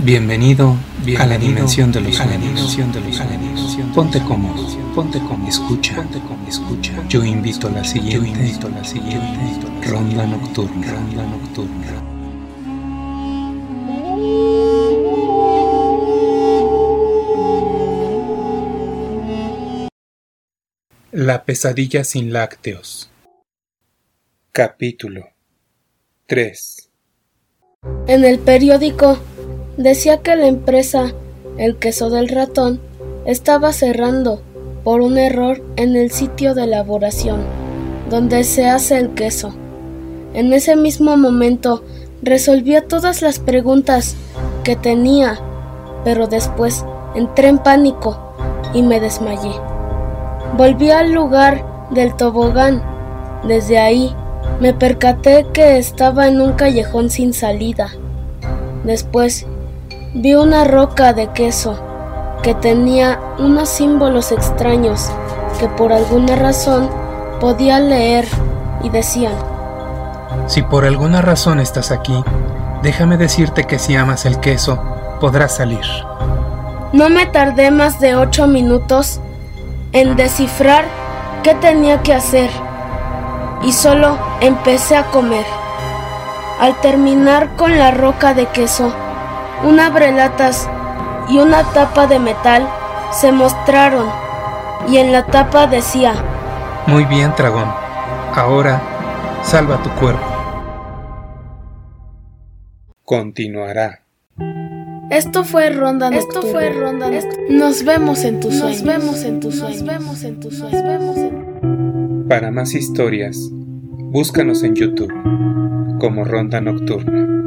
Bienvenido, a la dimensión de los sueños. Ponte cómodo, ponte cómodo, escucha, ponte cómodo, escucha. Yo invito a la siguiente, yo invito a la siguiente ronda nocturna, ronda nocturna. La pesadilla sin lácteos. Capítulo 3 En el periódico decía que la empresa El Queso del Ratón estaba cerrando por un error en el sitio de elaboración donde se hace el queso. En ese mismo momento resolvía todas las preguntas que tenía, pero después entré en pánico y me desmayé. Volví al lugar del tobogán. Desde ahí me percaté que estaba en un callejón sin salida. Después vi una roca de queso que tenía unos símbolos extraños que por alguna razón podía leer y decían, Si por alguna razón estás aquí, déjame decirte que si amas el queso, podrás salir. No me tardé más de ocho minutos en descifrar qué tenía que hacer y solo empecé a comer. Al terminar con la roca de queso, un abrelatas y una tapa de metal se mostraron y en la tapa decía, Muy bien, dragón. Ahora, salva tu cuerpo. Continuará. Esto fue Ronda Esto Nocturna. fue Ronda Nos vemos en tus sueños. Nos vemos en tus Nos sueños. vemos en tus sueños. Nos vemos en- Para más historias, búscanos en YouTube como Ronda Nocturna.